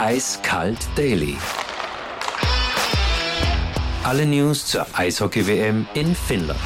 Eiskalt Daily. Alle News zur Eishockey-WM in Finnland.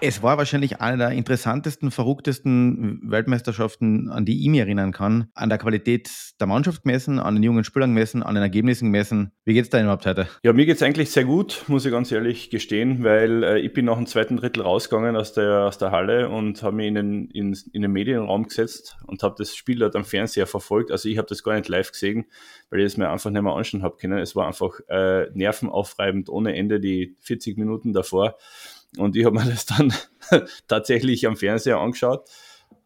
Es war wahrscheinlich eine der interessantesten, verrücktesten Weltmeisterschaften, an die ich mich erinnern kann. An der Qualität der Mannschaft gemessen, an den jungen Spielern gemessen, an den Ergebnissen gemessen. Wie geht es da überhaupt heute? Ja, mir geht es eigentlich sehr gut, muss ich ganz ehrlich gestehen, weil äh, ich bin nach dem zweiten Drittel rausgegangen aus der, aus der Halle und habe mich in den, in, in den Medienraum gesetzt und habe das Spiel dort am Fernseher verfolgt. Also ich habe das gar nicht live gesehen, weil ich es mir einfach nicht mehr anschauen habe können. Es war einfach äh, nervenaufreibend ohne Ende die 40 Minuten davor. Und ich habe mir das dann tatsächlich am Fernseher angeschaut.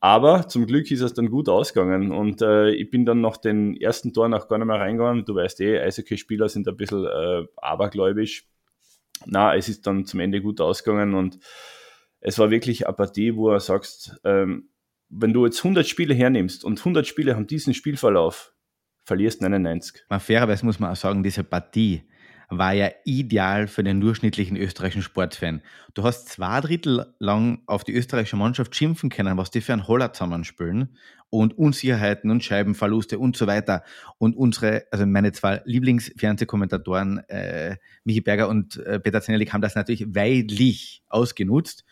Aber zum Glück ist es dann gut ausgegangen und äh, ich bin dann nach den ersten Toren auch gar nicht mehr reingegangen. Du weißt eh, Eishockey-Spieler sind ein bisschen äh, abergläubisch. Na, es ist dann zum Ende gut ausgegangen und es war wirklich eine Partie, wo du sagst, ähm, wenn du jetzt 100 Spiele hernimmst und 100 Spiele haben diesen Spielverlauf, verlierst 99. Man, fairerweise muss man auch sagen, diese Partie war ja ideal für den durchschnittlichen österreichischen Sportfan. Du hast zwei Drittel lang auf die österreichische Mannschaft schimpfen können, was die für ein Holler zusammenspielen und Unsicherheiten und Scheibenverluste und so weiter. Und unsere, also meine zwei Lieblingsfernsehkommentatoren, äh, Michi Berger und äh, Peter Zenelik, haben das natürlich weidlich ausgenutzt,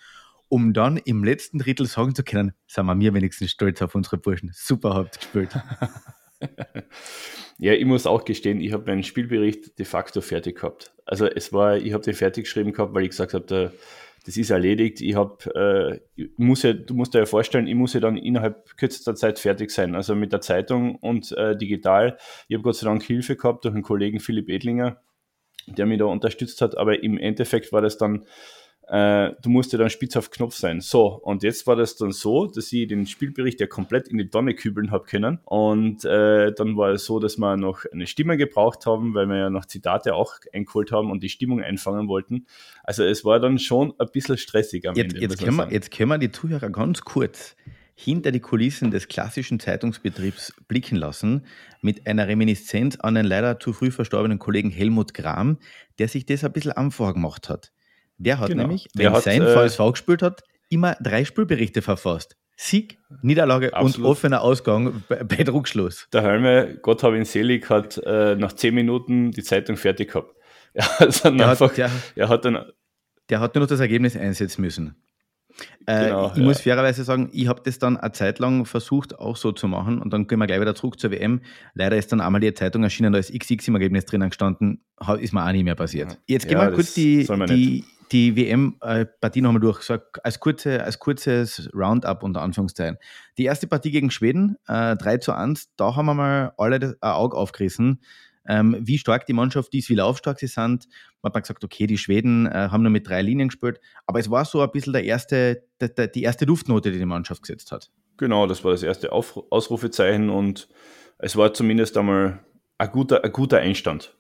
um dann im letzten Drittel sagen zu können, sind wir mir wenigstens stolz auf unsere Burschen. Super habt gespielt. ja, ich muss auch gestehen, ich habe meinen Spielbericht de facto fertig gehabt. Also es war, ich habe den fertig geschrieben gehabt, weil ich gesagt habe, das ist erledigt. Ich habe, äh, muss ja, du musst dir ja vorstellen, ich muss ja dann innerhalb kürzester Zeit fertig sein. Also mit der Zeitung und äh, digital. Ich habe Gott sei Dank Hilfe gehabt durch einen Kollegen Philipp Edlinger, der mich da unterstützt hat. Aber im Endeffekt war das dann äh, du musst ja dann spitz auf Knopf sein. So, und jetzt war das dann so, dass ich den Spielbericht ja komplett in die Tonne kübeln habe können. Und äh, dann war es so, dass wir noch eine Stimme gebraucht haben, weil wir ja noch Zitate auch eingeholt haben und die Stimmung einfangen wollten. Also es war dann schon ein bisschen stressig am jetzt, Ende. Jetzt können, wir, jetzt können wir die Zuhörer ganz kurz hinter die Kulissen des klassischen Zeitungsbetriebs blicken lassen, mit einer Reminiszenz an den leider zu früh verstorbenen Kollegen Helmut Gram, der sich das ein bisschen am vorgemacht hat. Der hat genau. nämlich, wenn hat, sein äh, VSV gespielt hat, immer drei Spielberichte verfasst. Sieg, Niederlage Absolut. und offener Ausgang bei, bei Druckschluss. Der Helme, Gott habe ihn selig, hat äh, nach zehn Minuten die Zeitung fertig gehabt. Er hat dann, einfach, hat, der, er hat dann der hat nur noch das Ergebnis einsetzen müssen. Äh, genau, ich ja. muss fairerweise sagen, ich habe das dann eine Zeit lang versucht, auch so zu machen und dann gehen wir gleich wieder zurück zur WM. Leider ist dann einmal die Zeitung erschienen, da ist XX im Ergebnis drinnen gestanden, ist mir auch nicht mehr passiert. Jetzt gehen ja, wir kurz die, die, die WM-Partie nochmal durch, so als, kurze, als kurzes Roundup unter Anführungszeichen. Die erste Partie gegen Schweden, äh, 3 zu 1, da haben wir mal alle ein Auge aufgerissen, ähm, wie stark die Mannschaft ist, wie laufstark sie sind. Man hat gesagt, okay, die Schweden äh, haben nur mit drei Linien gespielt, aber es war so ein bisschen der erste, der, der, die erste Duftnote, die die Mannschaft gesetzt hat. Genau, das war das erste Auf Ausrufezeichen und es war zumindest einmal ein guter, ein guter Einstand.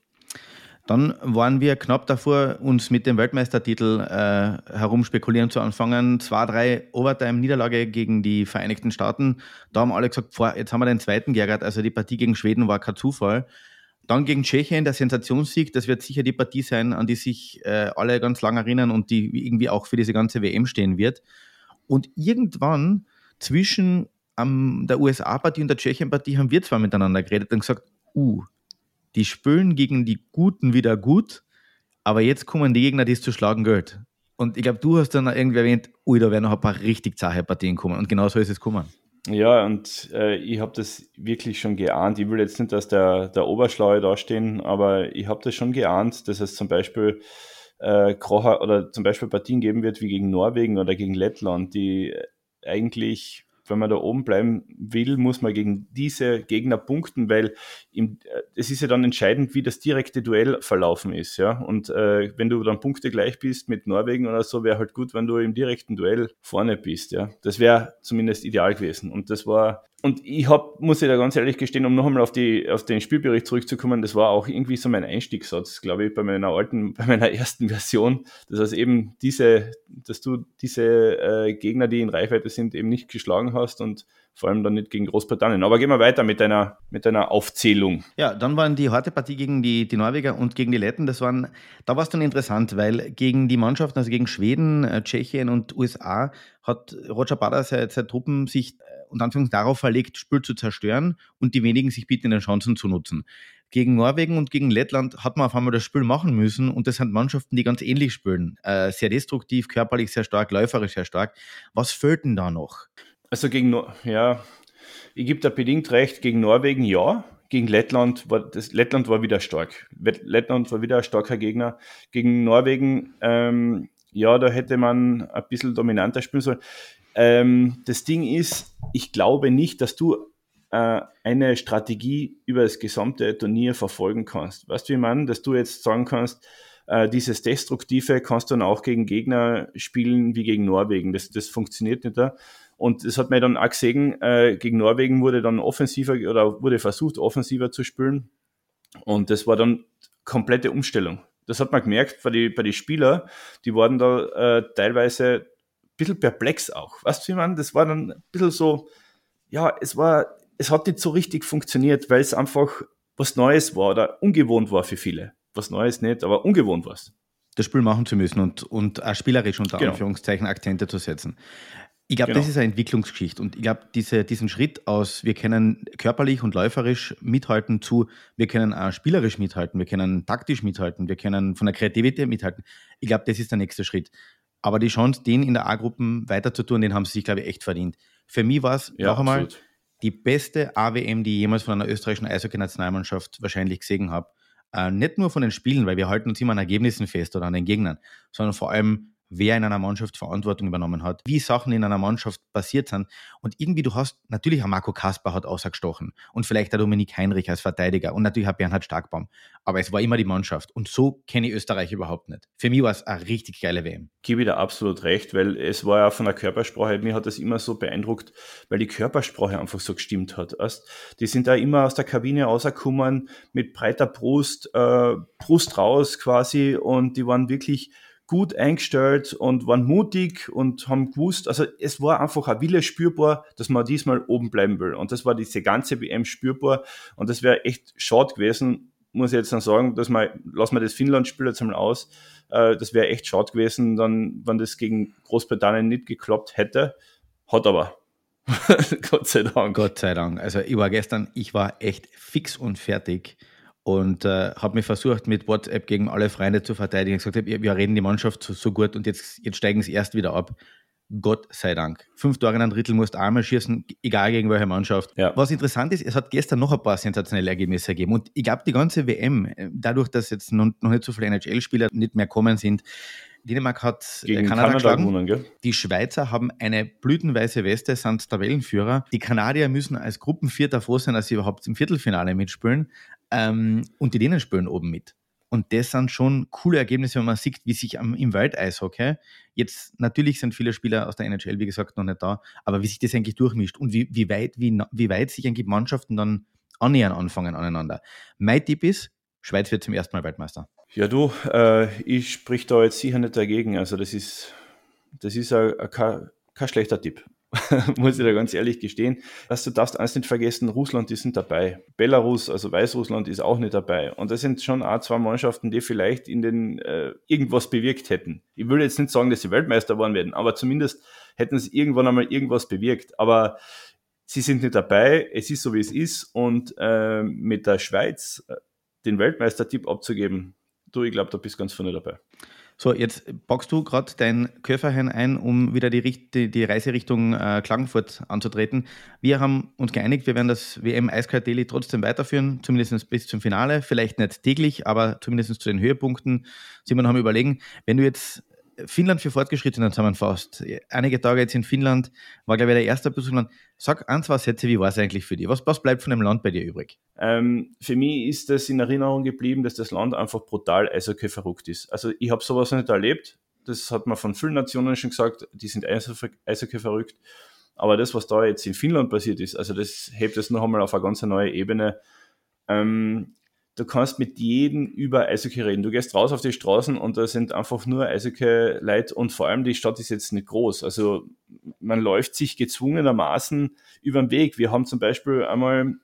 Dann waren wir knapp davor, uns mit dem Weltmeistertitel äh, herumspekulieren zu anfangen. Zwei, drei Overtime-Niederlage gegen die Vereinigten Staaten. Da haben alle gesagt, boah, jetzt haben wir den zweiten geärgert. Also die Partie gegen Schweden war kein Zufall. Dann gegen Tschechien, der Sensationssieg, das wird sicher die Partie sein, an die sich äh, alle ganz lange erinnern und die irgendwie auch für diese ganze WM stehen wird. Und irgendwann zwischen ähm, der USA-Partie und der Tschechien-Partie haben wir zwar miteinander geredet und gesagt, uh, die spülen gegen die Guten wieder gut, aber jetzt kommen die Gegner, die es zu schlagen gilt. Und ich glaube, du hast dann irgendwie erwähnt, ui, da werden noch ein paar richtig zahe Partien kommen. Und genau so ist es kommen. Ja, und äh, ich habe das wirklich schon geahnt. Ich will jetzt nicht, dass der, der Oberschlaue dastehen, aber ich habe das schon geahnt, dass es zum Beispiel äh, Krocher oder zum Beispiel Partien geben wird wie gegen Norwegen oder gegen Lettland, die eigentlich wenn man da oben bleiben will, muss man gegen diese Gegner punkten, weil äh, es ist ja dann entscheidend, wie das direkte Duell verlaufen ist. Ja? Und äh, wenn du dann Punkte gleich bist mit Norwegen oder so, wäre halt gut, wenn du im direkten Duell vorne bist. Ja? Das wäre zumindest ideal gewesen. Und das war und ich habe, muss ich da ganz ehrlich gestehen, um noch einmal auf, die, auf den Spielbericht zurückzukommen, das war auch irgendwie so mein Einstiegssatz, glaube ich, bei meiner alten, bei meiner ersten Version, dass heißt eben diese, dass du diese äh, Gegner, die in Reichweite sind, eben nicht geschlagen hast und vor allem dann nicht gegen Großbritannien. Aber gehen wir weiter mit deiner, mit deiner Aufzählung. Ja, dann waren die harte Partie gegen die, die Norweger und gegen die Letten. Das waren, da war es dann interessant, weil gegen die Mannschaften, also gegen Schweden, äh, Tschechien und USA, hat Roger Bader seine, seine Truppen sich äh, unter Anführungszeichen darauf verlegt, Spiel zu zerstören und die wenigen sich bietenden Chancen zu nutzen. Gegen Norwegen und gegen Lettland hat man auf einmal das Spiel machen müssen und das sind Mannschaften, die ganz ähnlich spielen. Äh, sehr destruktiv, körperlich sehr stark, läuferisch sehr stark. Was fehlt denn da noch? Also gegen, ja, ich gebe da bedingt recht, gegen Norwegen ja, gegen Lettland war das Lettland war wieder stark. Lettland war wieder ein starker Gegner. Gegen Norwegen, ähm, ja, da hätte man ein bisschen dominanter spielen sollen. Ähm, das Ding ist, ich glaube nicht, dass du äh, eine Strategie über das gesamte Turnier verfolgen kannst. Weißt du, wie man, dass du jetzt sagen kannst, äh, dieses Destruktive kannst du dann auch gegen Gegner spielen wie gegen Norwegen. Das, das funktioniert nicht da. Und das hat mir dann auch gesehen, äh, gegen Norwegen wurde dann offensiver oder wurde versucht, offensiver zu spielen. Und das war dann komplette Umstellung. Das hat man gemerkt bei den bei die Spieler, die waren da äh, teilweise ein bisschen perplex auch. Weißt du, wie man, das war dann ein bisschen so, ja, es war, es hat nicht so richtig funktioniert, weil es einfach was Neues war oder ungewohnt war für viele. Was Neues nicht, aber ungewohnt war es das Spiel machen zu müssen und, und auch spielerisch unter genau. Anführungszeichen Akzente zu setzen. Ich glaube, genau. das ist eine Entwicklungsgeschichte. Und ich glaube, diese, diesen Schritt aus, wir können körperlich und läuferisch mithalten zu, wir können auch spielerisch mithalten, wir können taktisch mithalten, wir können von der Kreativität mithalten. Ich glaube, das ist der nächste Schritt. Aber die Chance, den in der A-Gruppen weiter zu tun, den haben sie sich, glaube ich, echt verdient. Für mich war es ja, noch einmal absolut. die beste AWM, die ich jemals von einer österreichischen Eishockey-Nationalmannschaft wahrscheinlich gesehen habe. Äh, nicht nur von den Spielen, weil wir halten uns immer an Ergebnissen fest oder an den Gegnern, sondern vor allem wer in einer Mannschaft Verantwortung übernommen hat, wie Sachen in einer Mannschaft passiert sind. Und irgendwie, du hast, natürlich auch Marco Kasper hat ausgestochen und vielleicht der Dominik Heinrich als Verteidiger und natürlich auch Bernhard Starkbaum. Aber es war immer die Mannschaft. Und so kenne ich Österreich überhaupt nicht. Für mich war es eine richtig geile WM. Gebe ich da absolut recht, weil es war ja von der Körpersprache, mir hat das immer so beeindruckt, weil die Körpersprache einfach so gestimmt hat. Die sind da immer aus der Kabine rausgekommen mit breiter Brust, äh, Brust raus quasi und die waren wirklich gut eingestellt und waren mutig und haben gewusst, also es war einfach ein Wille spürbar, dass man diesmal oben bleiben will. Und das war diese ganze WM spürbar und das wäre echt schade gewesen, muss ich jetzt dann sagen, dass man, lassen wir das Finnland-Spiel jetzt einmal aus, äh, das wäre echt schade gewesen, dann, wenn das gegen Großbritannien nicht geklappt hätte. Hat aber. Gott sei Dank. Gott sei Dank. Also ich war gestern, ich war echt fix und fertig und äh, habe mich versucht, mit WhatsApp gegen alle Freunde zu verteidigen. Ich gesagt habe, wir reden die Mannschaft so, so, gut und jetzt, jetzt steigen sie erst wieder ab. Gott sei Dank. Fünf Tore in einem Drittel musst du einmal schießen, egal gegen welche Mannschaft. Ja. Was interessant ist, es hat gestern noch ein paar sensationelle Ergebnisse gegeben. Und ich glaube, die ganze WM, äh, dadurch, dass jetzt noch, noch nicht so viele NHL-Spieler nicht mehr kommen sind, Dänemark hat äh, Gegen Kanada, Kanada geschlagen. Gewonnen? Die Schweizer haben eine blütenweiße Weste, sind Tabellenführer. Die Kanadier müssen als Gruppenvierter froh sein, dass sie überhaupt im Viertelfinale mitspielen. Ähm, und die Dänen spielen oben mit. Und das sind schon coole Ergebnisse, wenn man sieht, wie sich am, im Welteishockey, jetzt natürlich sind viele Spieler aus der NHL, wie gesagt, noch nicht da, aber wie sich das eigentlich durchmischt und wie, wie, weit, wie, wie weit sich eigentlich Mannschaften dann annähern anfangen aneinander. Mein Tipp ist, Schweiz wird zum ersten Mal Weltmeister. Ja, du, äh, ich sprich da jetzt sicher nicht dagegen. Also das ist, das ist kein schlechter Tipp. muss ich da ganz ehrlich gestehen. Dass du darfst eins nicht vergessen, Russland, die sind dabei. Belarus, also Weißrussland, ist auch nicht dabei. Und das sind schon auch zwei Mannschaften, die vielleicht in den äh, irgendwas bewirkt hätten. Ich will jetzt nicht sagen, dass sie Weltmeister geworden werden, aber zumindest hätten sie irgendwann einmal irgendwas bewirkt. Aber sie sind nicht dabei, es ist so, wie es ist. Und äh, mit der Schweiz äh, den Weltmeistertipp abzugeben, du, ich glaube, da bist ganz vorne dabei. So, jetzt packst du gerade dein Köfferchen ein, um wieder die, die, die Reise Richtung äh, Klagenfurt anzutreten. Wir haben uns geeinigt, wir werden das WM Eiskalt Daily trotzdem weiterführen, zumindest bis zum Finale. Vielleicht nicht täglich, aber zumindest zu den Höhepunkten. Simon haben überlegen, wenn du jetzt Finnland für Fortgeschrittene zusammenfasst. Einige Tage jetzt in Finnland, war glaube ich der erste Besuch. Sag ein, zwei Sätze, wie war es eigentlich für dich? Was, was bleibt von dem Land bei dir übrig? Ähm, für mich ist das in Erinnerung geblieben, dass das Land einfach brutal Eishockey verrückt ist. Also ich habe sowas nicht erlebt. Das hat man von vielen Nationen schon gesagt, die sind Eishockey verrückt. Aber das, was da jetzt in Finnland passiert ist, also das hebt es noch einmal auf eine ganz neue Ebene. Ähm, du kannst mit jedem über Eishockey reden. Du gehst raus auf die Straßen und da sind einfach nur Eishockey-Leute und vor allem die Stadt ist jetzt nicht groß. Also man läuft sich gezwungenermaßen über den Weg. Wir haben zum Beispiel einmal,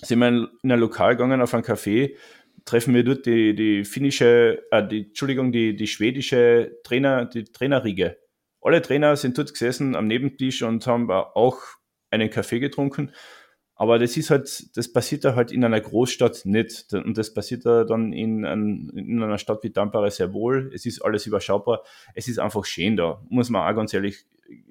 sind wir in ein Lokal gegangen auf ein Café, treffen wir dort die, die finnische, äh, die, Entschuldigung, die, die schwedische Trainer, die Trainerriege. Alle Trainer sind dort gesessen am Nebentisch und haben auch einen Kaffee getrunken. Aber das ist halt, das passiert da halt in einer Großstadt nicht. Und das passiert da dann in, in einer Stadt wie Tampere sehr wohl. Es ist alles überschaubar. Es ist einfach schön da, muss man auch ganz ehrlich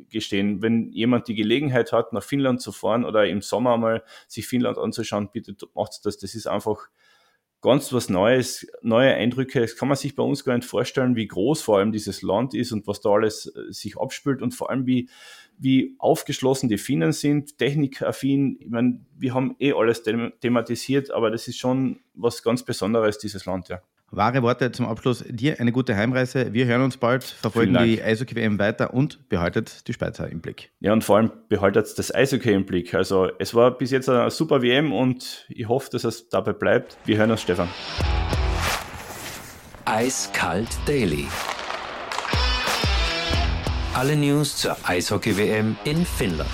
gestehen. Wenn jemand die Gelegenheit hat, nach Finnland zu fahren oder im Sommer mal sich Finnland anzuschauen, bitte macht das. Das ist einfach ganz was Neues, neue Eindrücke. Das kann man sich bei uns gar nicht vorstellen, wie groß vor allem dieses Land ist und was da alles äh, sich abspielt und vor allem wie, wie aufgeschlossen die Finnen sind, technikaffin. Ich meine, wir haben eh alles thematisiert, aber das ist schon was ganz Besonderes, dieses Land, ja. Wahre Worte zum Abschluss. Dir eine gute Heimreise. Wir hören uns bald, verfolgen die Eishockey-WM weiter und behaltet die Schweizer im Blick. Ja, und vor allem behaltet das Eishockey im Blick. Also es war bis jetzt eine super WM und ich hoffe, dass es dabei bleibt. Wir hören uns, Stefan. Eiskalt Daily. Alle News zur Eishockey-WM in Finnland.